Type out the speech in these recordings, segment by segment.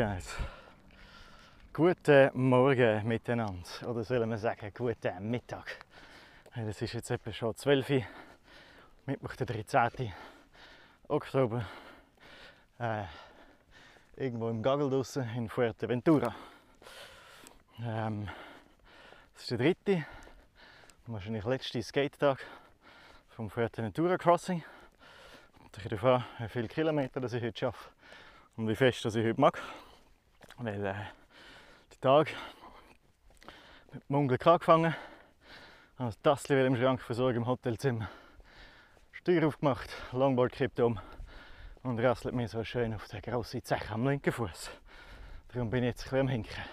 Guys, guten Morgen miteinander. Oder sollen wir sagen, guten Mittag. Es ist jetzt etwa schon 12 Uhr, Mittwoch, der 13. Oktober. Äh, irgendwo im Gagel draussen in Fuerteventura. Ähm, das ist der dritte, wahrscheinlich letzte Skate-Tag vom Fuerteventura Crossing. Und ich darauf an, wie viele Kilometer das ich heute schaffe und wie fest dass ich heute mag. Weil äh, der Tag mit dem Munkeln angefangen, habe das Tassel im Schrank versorgt im Hotelzimmer. Steuer aufgemacht, Longboard kippt um und rasselt mir so schön auf den grossen Zech am linken Fuß. Darum bin ich jetzt ein bisschen am Hinken.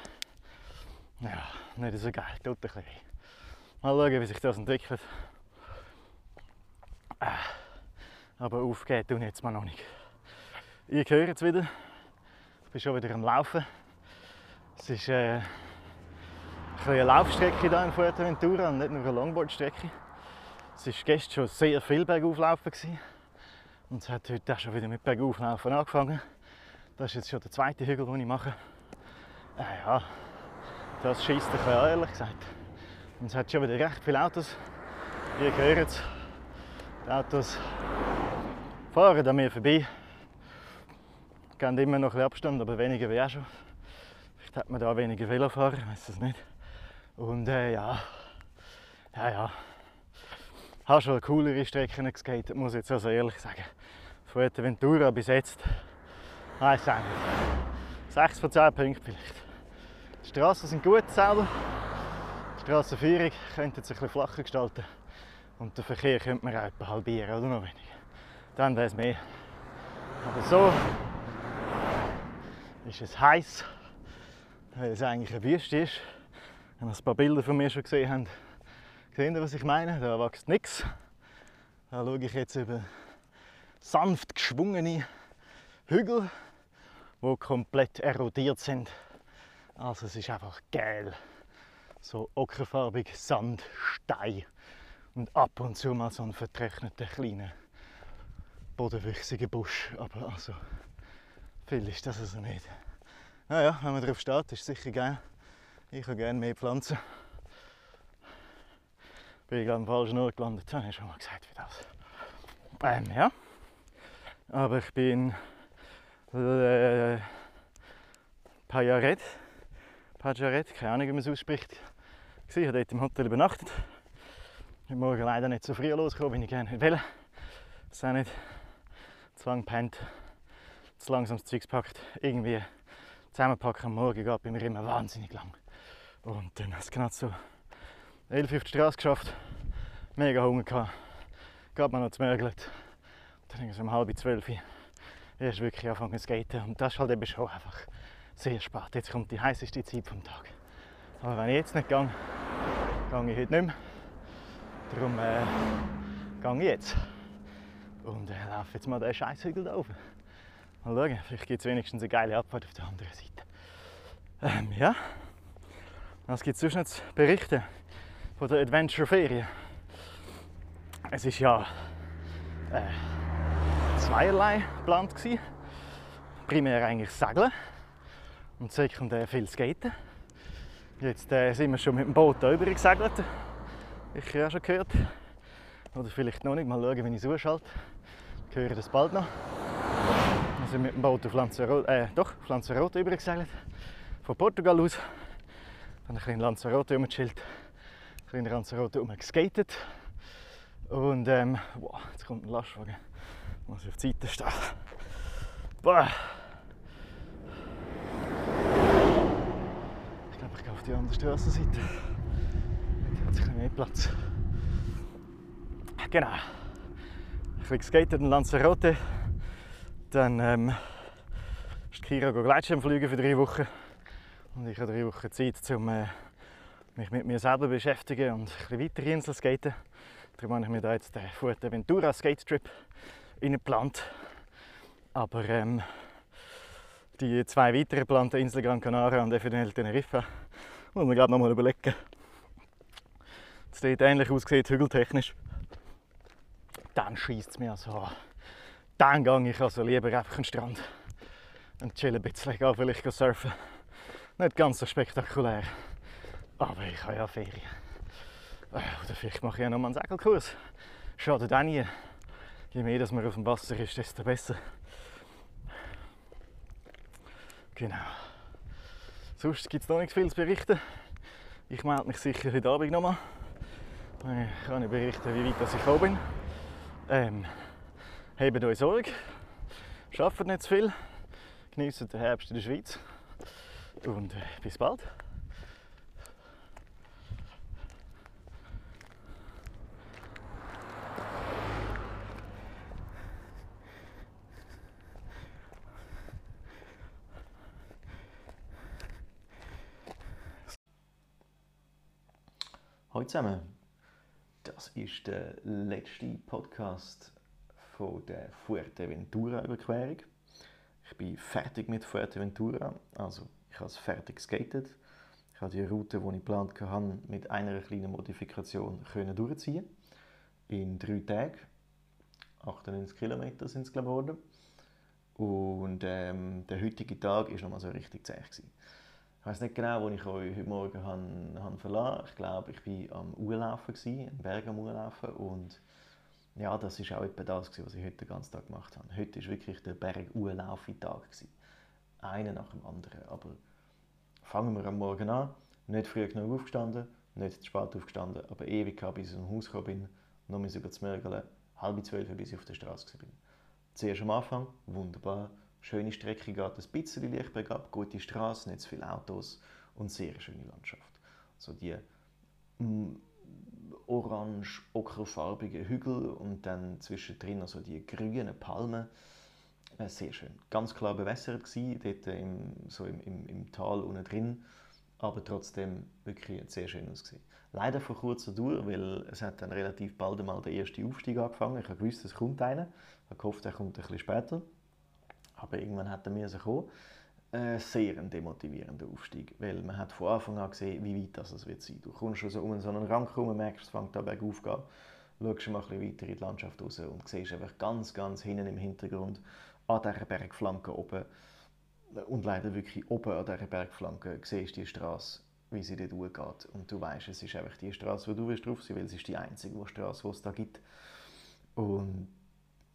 Ja, nicht so geil, tut ein bisschen weh. Mal schauen, wie sich das entwickelt. Äh, aber aufgeben ich jetzt mal noch nicht. Ich höre jetzt wieder. Ich bin schon wieder am Laufen. Es ist äh, eine Laufstrecke hier in Fuerteventura und nicht nur eine Longboardstrecke. Es war gestern schon sehr viel Bergauflaufen. Gewesen. Und es hat heute auch schon wieder mit Bergauflaufen angefangen. Das ist jetzt schon der zweite Hügel, den ich mache. Äh, ja, das schießt ein bisschen an, ehrlich gesagt. Und es hat schon wieder recht viele Autos. Ihr hört es. Die Autos fahren an mir vorbei. Gehen immer noch ein Abstand, aber weniger auch schon. Vielleicht hat man da weniger Velofahrer, ich weiß es nicht. Und äh, ja, ja, ja. Habe schon coolere Strecken geskatet, muss ich jetzt also ehrlich sagen. Fuerteventura bis jetzt, weiß ich nicht. 6 von 10 Punkten vielleicht. Die Straßen sind gut selber. Die Strassenführung könnte sich ein flacher gestalten. Und den Verkehr könnte man auch halbieren oder noch weniger. Dann wäre es mehr. Aber so ist es heiß, weil es eigentlich eine Wüste ist. Wenn ihr ein paar Bilder von mir schon gesehen habt, seht ihr, was ich meine? Da wächst nichts. Da schaue ich jetzt über sanft geschwungene Hügel, die komplett erodiert sind. Also es ist einfach geil. So ockerfarbig Sand, Stein und ab und zu mal so ein vertrockneter kleiner bodenwüchsiger Busch. Aber also viel ist das also nicht. Naja, wenn man drauf steht, ist es sicher geil. Ich habe gerne mehr Pflanzen. Bin ich am falschen Ort gelandet, habe ich schon mal gesagt, wie das. Ähm, ja. Aber ich bin äh, Pajaret, Pajaret, keine Ahnung, wie man es ausspricht. Ich habe dort im Hotel übernachtet. Ich bin morgen leider nicht so früh losgekommen, wie ich gerne wollte. Das ist auch nicht zu lang pennt, zu langsam das Zeug gepackt. Irgendwie zusammenpacken am Morgen geht bei mir immer wahnsinnig lang. Und dann hat es genau so 11 auf die Straße geschafft, mega Hunger gehabt, geht man noch zu Mörgelt. Dann irgendwie so um halb zwölf erst wirklich anfangen zu skaten. Und das ist halt eben schon einfach sehr spät. Jetzt kommt die heißeste Zeit vom Tag. Aber wenn ich jetzt nicht gehe, gehe ich heute nicht mehr. Darum äh, gehe ich jetzt. Und äh, laufe jetzt mal den Scheißhügel da oben. Mal schauen, vielleicht gibt es wenigstens eine geile Abfahrt auf der anderen Seite. Ähm, ja. Was gibt es sonst noch zu berichten von der Adventure-Ferien? Es war ja äh, zweierlei geplant. Primär eigentlich Segeln und sekundär viel Skaten. Jetzt äh, sind wir schon mit dem Boot da gesegelt. Ich habe ja schon gehört. Oder vielleicht noch nicht. Mal schauen, wenn ich es ausschalte. Ich höre das bald noch. Wir sind mit dem Boot auf Lanzarote, äh, doch, auf Lanzarote übergesegelt. Von Portugal aus. Dann ein bisschen in Lanzarote rumgechillt. Ein bisschen in Lanzarote rumgeskatet. Und ähm, wow, jetzt kommt ein Lastwagen. Muss ich auf die Seite stehen. Boah. Ich glaube, ich gehe auf die andere Straßenseite. Da hat es ein bisschen mehr Platz. Genau. Ich bin geskatet in Lanzarote. Dann ähm, ist Kira Gleitschirm für drei Und ich habe drei Wochen Zeit, um äh, mich mit mir selber zu beschäftigen und ein bisschen weiter Insel zu skaten. Darum habe ich mir da jetzt den Fuerteventura Skate Trip geplant. Aber ähm, die zwei weiteren geplanten Inseln Gran Canaria und eventuell Teneriffa muss man gerade noch mal überlegen. Es sieht ähnlich aussieht, hügeltechnisch. Dann schießt es mir so an. Dann gehe ich also lieber einfach an den Strand. und chill ein bisschen, gehe vielleicht surfen. Nicht ganz so spektakulär, aber ich habe ja Ferien. Äh, oder vielleicht mache ich ja noch mal einen Segelkurs. Schadet auch nie. Je mehr dass man auf dem Wasser ist, desto besser. Genau. Sonst gibt es noch nicht viel zu berichten. Ich melde mich sicher heute Abend nochmal. Dann kann ich berichten, wie weit ich gekommen bin. Ähm, hebt euch Sorge. Schafft nicht zu viel. Genießt den Herbst in der Schweiz. Und äh, bis bald. Hallo zusammen, das ist der letzte Podcast von der Fuerteventura-Überquerung. Ich bin fertig mit Fuerteventura, also ich habe es fertig geskatet. Ich habe die Route, die ich geplant hatte, mit einer kleinen Modifikation können durchziehen In drei Tagen. 98 Kilometer sind es geworden. Und ähm, der heutige Tag war nochmal so richtig zäh. Gewesen. Ich weiß nicht genau, wo ich euch heute Morgen han, han verlassen Ich glaube, ich war am Urlaufen, am Berg am Urlaufen. Und ja, das war auch etwa das, was ich heute den ganzen Tag gemacht habe. Heute war wirklich der Berg Urlaufe-Tag. Einer nach dem anderen. Aber fangen wir am Morgen an. Nicht früh genug aufgestanden, nicht zu spät aufgestanden, aber ewig bis ich zum Haus gekommen noch mal über zu mergeln, halb zwölf, bis ich auf der Straße war. Zuerst am Anfang, wunderbar, Schöne Strecke geht ein bisschen leicht bergab, gute Straße, nicht zu viele Autos und sehr schöne Landschaft. So die mm, orange ockerfarbigen Hügel und dann zwischendrin also die grünen Palmen. Äh, sehr schön. Ganz klar bewässert gewesen, dort im, so im, im, im Tal unten drin, aber trotzdem wirklich sehr schön ausgesehen. Leider vor kurzer Dauer, weil es hat dann relativ bald einmal der erste Aufstieg angefangen. Ich habe gewusst, es kommt einer. Ich habe gehofft, er kommt ein bisschen später. Aber irgendwann hat er mir kommen. Äh, sehr ein demotivierender Aufstieg, weil man hat von Anfang an gesehen, wie weit das wird sein. Du kommst schon so um so einen Rang rum, merkst, es fängt an bergauf zu schaust mal ein bisschen weiter in die Landschaft raus und siehst einfach ganz, ganz hinten im Hintergrund an dieser Bergflanke oben und leider wirklich oben an dieser Bergflanke siehst du die Straße, wie sie dort hochgeht und du weißt, es ist einfach die Straße, wo du willst drauf sein, weil es ist die einzige Straße, die es da gibt. Und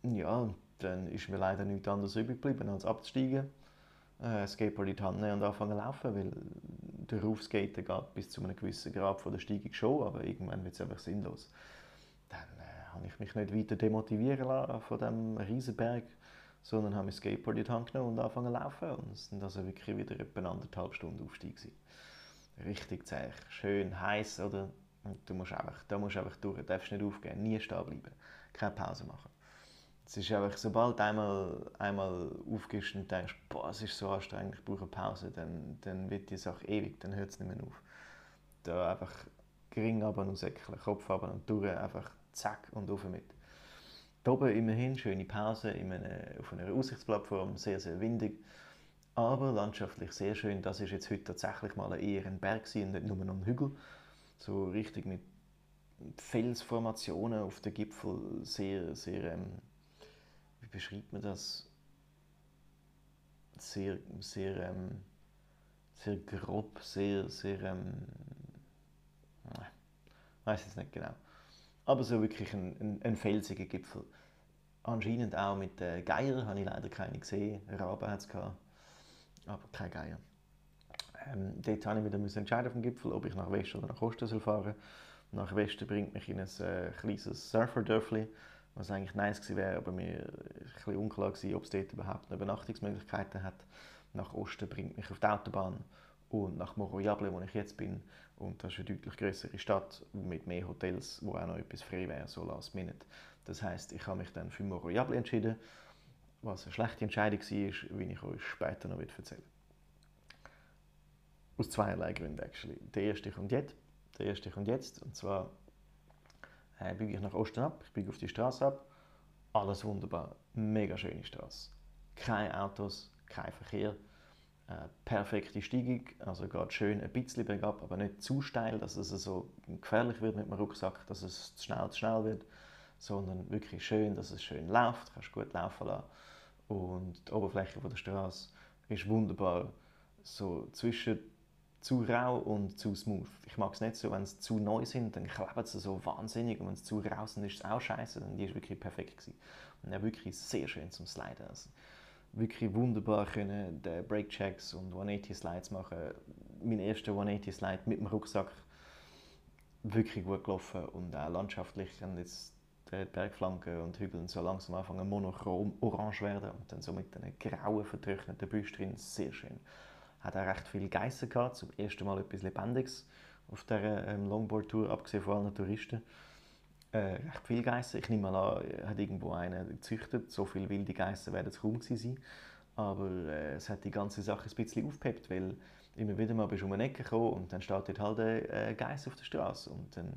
ja, dann ist mir leider nichts anderes übrig geblieben, als abzusteigen, äh, Skateboard in die Hand nehmen und anfangen zu laufen, weil der Rufskaten geht bis zu einem gewissen Grad von der Steigung schon, aber irgendwann wird es einfach sinnlos. Dann äh, habe ich mich nicht weiter demotivieren lassen von diesem Riesenberg, sondern habe mein Skateboard in die Hand genommen und angefangen zu laufen. Und es sind also wirklich wieder etwa anderthalb Stunden Aufstieg. Gewesen. Richtig zäh, schön heiß, oder? Du musst einfach, da musst du einfach durch, du darfst nicht aufgeben, nie stehen bleiben, keine Pause machen. Es ist einfach, sobald du einmal, einmal aufgehst und denkst, boah, es ist so anstrengend, ich brauche eine Pause, dann, dann wird die Sache ewig, dann hört es nicht mehr auf. Da einfach gering runter und säckeln, Kopf runter und durch, einfach zack und auf mit. Hier oben immerhin schöne Pause in einer, auf einer Aussichtsplattform, sehr, sehr windig, aber landschaftlich sehr schön. Das ist jetzt heute tatsächlich mal eher ein Berg und nicht nur ein Hügel. So richtig mit Felsformationen auf den Gipfel, sehr, sehr ähm, beschreibt man das sehr, sehr, ähm, sehr grob, sehr, sehr, ähm, ich weiß es nicht genau. Aber so wirklich ein, ein, ein felsiger Gipfel. Anscheinend auch mit äh, Geier, habe ich leider keine gesehen. Raben hat es aber kein Geier. Ähm, dort habe ich wieder entscheiden auf dem Gipfel, ob ich nach Westen oder nach Osten soll fahren Nach Westen bringt mich in ein äh, kleines Surferdörfli was eigentlich nice gewesen wäre, aber mir war ein bisschen unklar, gewesen, ob es dort überhaupt noch Übernachtungsmöglichkeiten hat. Nach Osten bringt mich auf die Autobahn und nach Moroyable, wo ich jetzt bin. Und das ist eine deutlich größere Stadt mit mehr Hotels, wo auch noch etwas frei wäre, so last minute. Das heißt, ich habe mich dann für Moroyable entschieden, was eine schlechte Entscheidung war, wie ich euch später noch erzählen Aus zweierlei Gründen actually. Der erste kommt jetzt. Der erste kommt jetzt. Und zwar äh, biege ich nach Osten ab, ich biege auf die Straße ab. Alles wunderbar, mega schöne Straße. Keine Autos, kein Verkehr. Äh, perfekte Steigung, also geht schön ein bisschen bergab, aber nicht zu steil, dass es so gefährlich wird mit dem Rucksack, dass es zu schnell zu schnell wird, sondern wirklich schön, dass es schön läuft, kannst gut laufen lassen. Und die Oberfläche der Straße ist wunderbar so zwischen zu rau und zu smooth. Ich mag es nicht so, wenn es zu neu sind, dann kleben sie so wahnsinnig und wenn es zu rau sind, ist es auch scheiße. Dann die ist wirklich perfekt gewesen. Und auch wirklich sehr schön zum Sliden. Also wirklich wunderbar können die Breakchecks und 180 Slides machen. Mein erster 180 Slide mit dem Rucksack wirklich gut gelaufen und auch landschaftlich haben jetzt die Bergflanken und Hügel so langsam anfangen monochrom orange werden und dann so mit einem grauen vertrockneten Büsch drin sehr schön hat auch recht viele Geissen gehabt, zum ersten Mal etwas Lebendiges auf dieser ähm, Longboard-Tour, abgesehen von allen Touristen. Äh, recht viele Geissen. Ich nehme mal an, hat irgendwo einer gezüchtet. So viele wilde Geissen werden es kaum sein. Aber äh, es hat die ganze Sache ein bisschen aufgepeppt, weil immer wieder mal bist du um eine Ecke gekommen und dann steht halt ein äh, Geiss auf der Straße. Und dann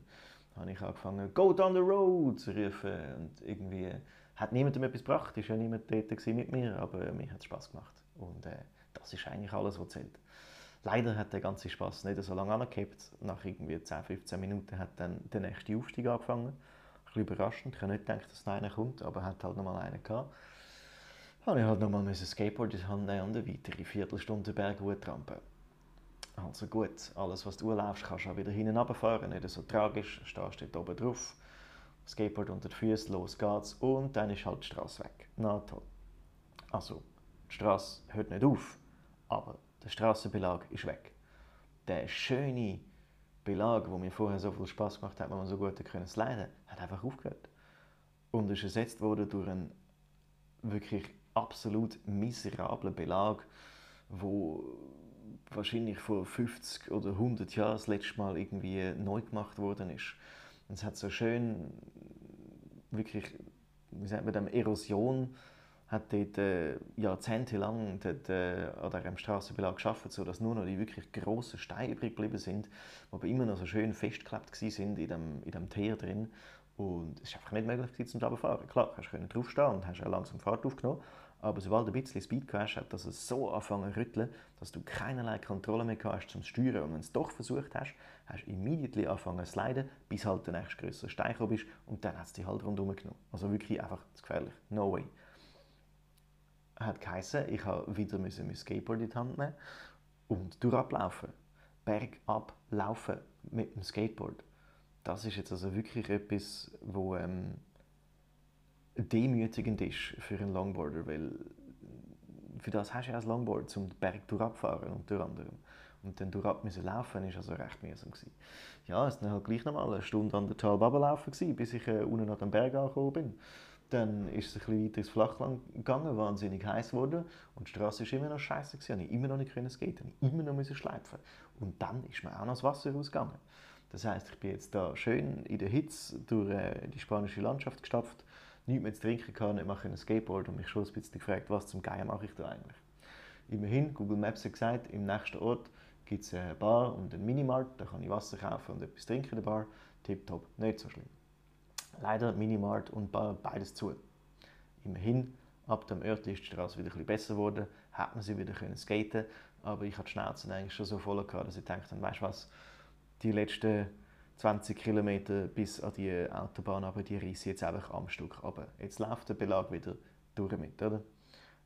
habe ich angefangen, «Go down the road!» zu rufen. Und irgendwie hat niemandem etwas gebracht. Es war ja niemand dort mit mir, aber mir hat es Spass gemacht. Und, äh, das ist eigentlich alles, was zählt. Leider hat der ganze Spaß nicht so lange angehabt. Nach irgendwie 10, 15 Minuten hat dann der nächste Aufstieg angefangen. Ein bisschen überraschend. Ich habe nicht gedacht, dass noch einer kommt, aber er hat halt noch mal einen gehabt. Habe ich halt noch mal ein Skateboard in die Hand nehmen und eine weitere Viertelstunde Berg trampen. Also gut, alles was du laufst, kannst du auch wieder hinten runterfahren. Nicht so tragisch, stehst dort oben drauf. Skateboard unter den Füßen, los geht's und dann ist halt die Straße weg. Na toll. Also, die Straße hört nicht auf aber der Straßenbelag ist weg. Der schöne Belag, wo mir vorher so viel Spaß gemacht hat, wo man so gut können sliden, hat einfach aufgehört und ist ersetzt worden durch einen wirklich absolut miserablen Belag, wo wahrscheinlich vor 50 oder 100 Jahren das letzte Mal irgendwie neu gemacht worden ist. Und es hat so schön wirklich, wie sagt man dem, Erosion hat dort äh, jahrzehntelang dort, äh, an diesem Strassenbelag geschafft, sodass nur noch die wirklich grossen Steine übrig geblieben sind, die aber immer noch so schön festgeklebt sind in dem, in dem Teer drin. Und es war einfach nicht möglich, zum runterfahren. Klar, du konntest draufstehen und hast auch langsam Fahrt aufgenommen, aber sobald du ein bisschen Speed hast, hat das so angefangen zu rütteln, dass du keinerlei Kontrolle mehr hast zum Steuern. Und wenn du es doch versucht hast, hast du immediately angefangen zu sliden, bis halt der nächste größere Stein gekommen ist und dann hat es dich halt rundherum genommen. Also wirklich einfach zu gefährlich. No way hat geheißen, ich habe wieder mein Skateboard in die Hand nehmen und durchlaufen. Bergab laufen mit dem Skateboard. Das ist jetzt also wirklich etwas, wo ähm, demütigend ist für einen Longboarder, weil für das hast du ja ein Longboard, zum Berg durchfahren unter anderem. Und dann durchab müssen laufen, ist also recht mühsam gewesen. Ja, es war dann halt gleich nochmal eine Stunde anderthalb runterlaufen, bis ich äh, unten an den Berg angekommen bin. Dann ist es ein bisschen weiter ins Flachland gegangen, wahnsinnig heiß wurde und die Straße war immer noch scheiße. Ich konnte immer noch nicht skaten, ich immer noch schleifen. Und dann ist mir auch noch das Wasser rausgegangen. Das heißt, ich bin jetzt da schön in der Hitze durch äh, die spanische Landschaft gestapft, nichts mehr zu trinken kann, nicht machen ein Skateboard und mich schon ein bisschen gefragt, was zum Geier mache ich da eigentlich. Immerhin, Google Maps hat gesagt, im nächsten Ort gibt es eine Bar und einen Minimart, da kann ich Wasser kaufen und etwas trinken in der Bar. Tipptopp, nicht so schlimm. Leider Minimart und beides zu. Immerhin, ab dem Örtchen ist die Straße wieder ein besser geworden, hat man sie wieder können skaten aber ich hatte die Schnauze eigentlich schon so voll, gehabt, dass ich dachte, weißt du was, die letzten 20 Kilometer bis an die Autobahn, aber die reiße jetzt einfach am Stück runter. Jetzt läuft der Belag wieder durch mit, oder?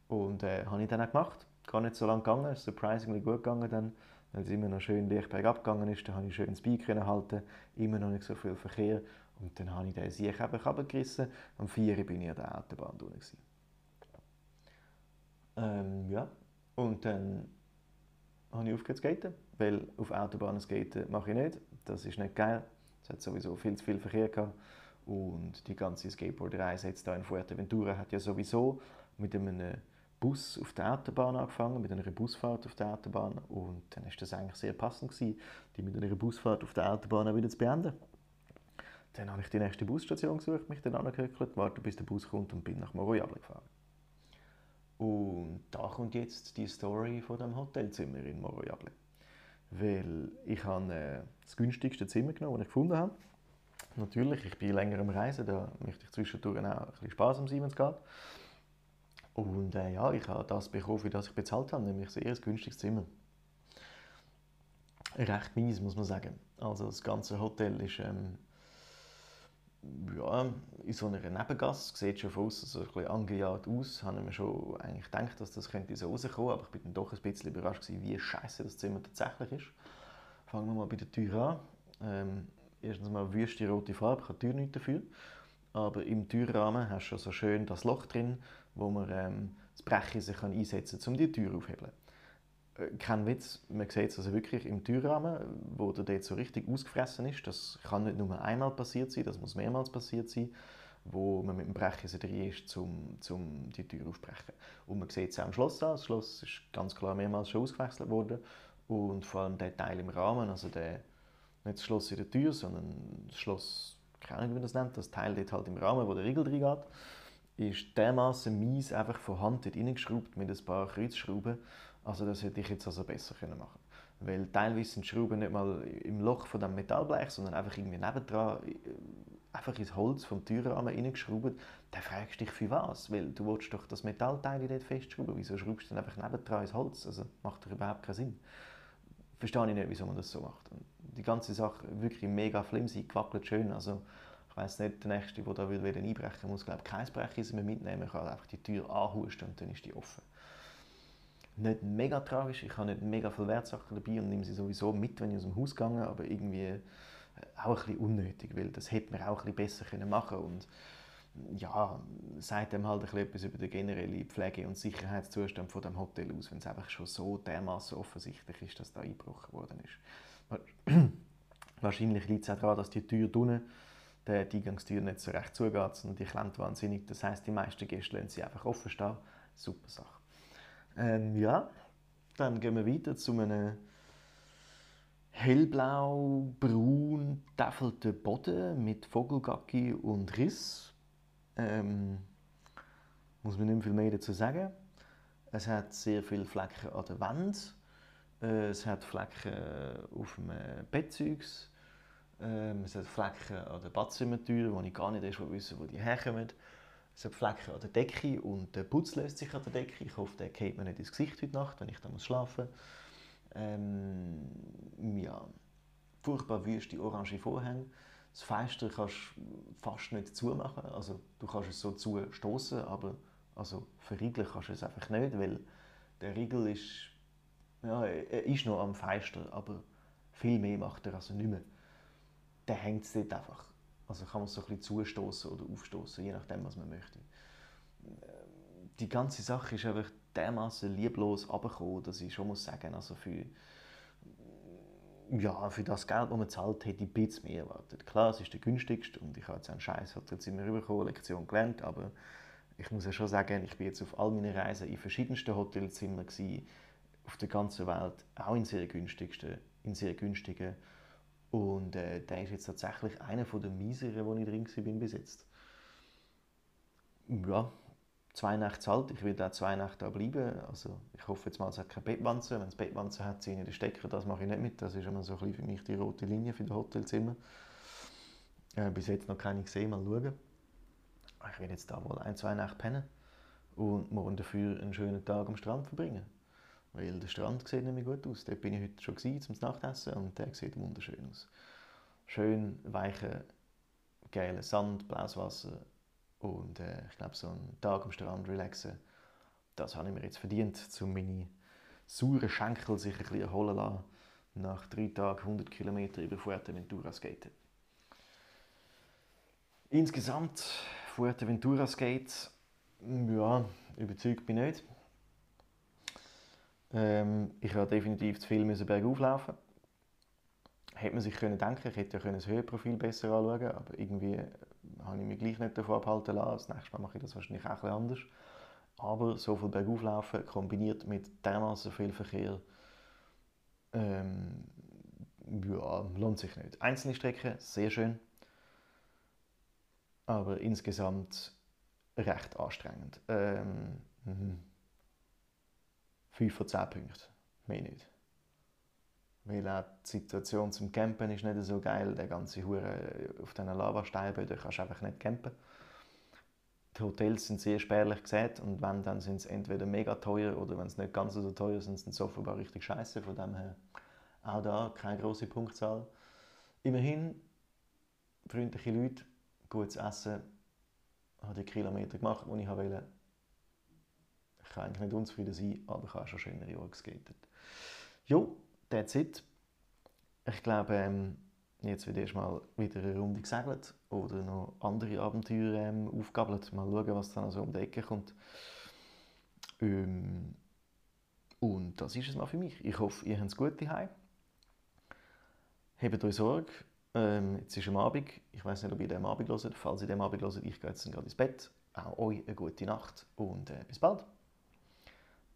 Und äh, habe ich dann auch gemacht. Gar nicht so lange gegangen, ist surprisingly gut gegangen dann, weil es immer noch schön leicht bergab gegangen ist. Dann habe ich schön das Bein halten, immer noch nicht so viel Verkehr und dann habe ich den Sieg eben runtergerissen. Am 4 bin ich an der Autobahn drunter. Ähm, ja, und dann habe ich aufgehört zu skaten, weil auf Autobahnen skaten mache ich nicht. Das ist nicht geil. Es hat sowieso viel zu viel Verkehr gehabt. Und die ganze Skateboard-Reise jetzt hier in Fuerteventura hat ja sowieso mit einem Bus auf der Autobahn angefangen, mit einer Busfahrt auf der Autobahn. Und dann ist das eigentlich sehr passend gewesen, die mit einer Busfahrt auf der Autobahn wieder zu beenden. Dann habe ich die nächste Busstation gesucht, mich dann angehöckelt, warte bis der Bus kommt und bin nach Moroyable gefahren. Und da kommt jetzt die Story von dem Hotelzimmer in Moroyable. Weil ich habe äh, das günstigste Zimmer genommen, das ich gefunden habe. Natürlich, ich bin länger am Reisen, da möchte ich zwischendurch auch ein bisschen Spass am Siemens gehen. Und äh, ja, ich habe das bekommen, für das ich bezahlt habe, nämlich ein sehr günstiges Zimmer. Recht mies, muss man sagen. Also das ganze Hotel ist ähm, ja, in so einer Nebengasse, sieht schon von außen so ein bisschen angejagt aus, habe mir schon eigentlich gedacht, dass das könnte so rauskommen, aber ich bin dann doch ein bisschen überrascht gewesen, wie scheiße das Zimmer tatsächlich ist. Fangen wir mal bei der Tür an. Ähm, erstens mal wüste rote Farbe, habe die Tür nicht dafür, aber im Türrahmen hast du so schön das Loch drin, wo man ähm, das Brecheisen kann einsetzen kann, um die Tür aufzuhebeln. Äh, kein Witz, man sieht es also wirklich im Türrahmen, wo der dort so richtig ausgefressen ist. Das kann nicht nur einmal passiert sein, das muss mehrmals passiert sein, wo man mit dem Brecheisen drin ist, um, um die Tür aufzubrechen. Und man sieht es auch am Schloss an. Das Schloss ist ganz klar mehrmals schon ausgewechselt worden. Und vor allem der Teil im Rahmen, also der, nicht das Schloss in der Tür, sondern das Schloss, keine Ahnung, wie man das nennt, das Teil dort halt im Rahmen, wo der Riegel drin geht, ist dermaßen mies einfach von Hand dort reingeschraubt mit ein paar Kreuzschrauben. Also das hätte ich jetzt also besser können machen Weil teilweise sind Schrauben nicht mal im Loch von dem Metallblech, sondern einfach irgendwie nebendran, äh, einfach ins Holz vom Türrahmen reingeschraubt. Dann fragst du dich für was, weil du willst doch das Metallteil dort festschrauben. Wieso schraubst du dann einfach nebendran ins Holz? Also macht doch überhaupt keinen Sinn. Verstehe ich nicht, wieso man das so macht. Und die ganze Sache wirklich mega flimsy, gewackelt schön. Also ich weiß nicht, der Nächste, der da will, wieder einbrechen muss, glaube kein Brechen mehr mitnehmen. Ich kann einfach die Tür anhusten und dann ist die offen. Nicht mega tragisch, ich habe nicht mega viele Wertsachen dabei und nehme sie sowieso mit, wenn ich aus dem Haus gehe, aber irgendwie äh, auch ein bisschen unnötig, weil das hätte man auch ein bisschen besser machen können und ja, sagt dem halt etwas über den generellen Pflege- und Sicherheitszustand von dem Hotel aus, wenn es einfach schon so dermaßen offensichtlich ist, dass da eingebrochen worden ist. Wahrscheinlich liegt es auch daran, dass die Tür unten, die Eingangstür nicht so recht zugeht und die klemmt wahnsinnig. Das heißt, die meisten Gäste lassen sie einfach offen stehen. Super Sache. Ähm, ja, dann gehen wir weiter zu einem hellblau-braun täfelten Boden mit Vogelgacki und Riss. Ähm, muss man nicht viel mehr dazu sagen. Es hat sehr viele Flecken an der Wand. Äh, es hat Flecken auf dem Bettzeugs. Ähm, es hat Flecken an der Badzimmertür, wo ich gar nicht erst wissen wo die herkommen. Hat Flecken an der Decke und der Putz löst sich an der Decke. Ich hoffe, der geht mir nicht ins Gesicht heute Nacht, wenn ich schlafen muss. Ähm, ja, furchtbar wüste orange Vorhänge. Das Fenster kannst du fast nicht zumachen. Also, du kannst es so zustoßen, aber also verriegeln kannst du es einfach nicht, weil der Riegel ist, ja, er ist noch am Fenster, aber viel mehr macht er also nicht mehr. Der hängt es dort einfach. Also kann man es so ein bisschen zustoßen oder aufstoßen, je nachdem, was man möchte. Die ganze Sache ist einfach dermaßen lieblos abgekommen, dass ich schon muss sagen, also für, ja, für das Geld, das man zahlt, hätte ich ein bisschen mehr erwartet. Klar, es ist der günstigste und ich habe jetzt einen Scheiß Hotelzimmer bekommen, Lektion gelernt, aber ich muss ja schon sagen, ich bin jetzt auf all meinen Reisen in verschiedensten Hotelzimmern auf der ganzen Welt, auch in sehr günstigsten, in sehr günstigen und äh, der ist jetzt tatsächlich einer der mieseren, wo ich drin war bis jetzt. Ja, zwei Nächte alt. Ich werde auch zwei Nächte da bleiben. Also ich hoffe jetzt mal, es hat keine Bettwanze. Wenn es Bettwanze hat, ziehe ich den Stecker. Das mache ich nicht mit. Das ist immer so ein für mich die rote Linie für das Hotelzimmer. Äh, bis jetzt noch keine gesehen. Mal schauen. Ich werde jetzt da wohl ein, zwei Nächte pennen und morgen dafür einen schönen Tag am Strand verbringen. Weil der Strand sieht nämlich gut aus. Dort bin ich heute schon gewesen, zum Nachtessen und der sieht wunderschön aus. Schön weicher, geiler Sand, blaues Wasser und äh, ich glaube, so einen Tag am Strand relaxen, das habe ich mir jetzt verdient, um meine sauren Schenkel sich ein bisschen erholen lassen, nach drei Tagen 100 Kilometer über Fuerteventura skaten. Insgesamt Fuerteventura Skate, ja, überzeugt bin ich nicht. Ähm, ich habe definitiv zu viel müssen bergauf laufen. Hätte man sich können denken, ich hätte ja das Höhenprofil besser anschauen können, aber irgendwie äh, habe ich mich gleich nicht davon abhalten lassen. Das nächste Mal mache ich das wahrscheinlich auch etwas anders. Aber so viel bergauf laufen, kombiniert mit dermaßen viel Verkehr, ähm, ja, lohnt sich nicht. Einzelne Strecken, sehr schön, aber insgesamt recht anstrengend. Ähm, mhm. 5 von 10 Punkten. Mehr nicht. Weil auch die Situation zum Campen ist nicht so geil. Der ganze Hure auf diesen Lavasteinen kannst du einfach nicht campen. Die Hotels sind sehr spärlich gesät und wenn, dann sind sie entweder mega teuer oder wenn sie nicht ganz so teuer sind, sind sie offenbar richtig scheiße. Von dem her auch da keine große Punktzahl. Immerhin freundliche Leute, gutes Essen, habe die Kilometer gemacht, die ich wollte. Ich kann eigentlich nicht unzufrieden sein, aber ich habe schon schönere Jahre geskatet. Jo, that's it. Ich glaube, ähm, jetzt wird erstmal wieder eine Runde gesegelt oder noch andere Abenteuer ähm, aufgabelt. Mal schauen, was dann so um die Ecke kommt. Ähm, und das ist es mal für mich. Ich hoffe, ihr habt es gut daheim. Habt euch Sorge. Ähm, jetzt ist am Abend. Ich weiß nicht, ob ihr dem Abend hört. Falls ihr dem Abend hört, ich gehe jetzt gerade ins Bett. Auch euch eine gute Nacht und äh, bis bald.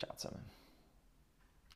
Ciao zusammen.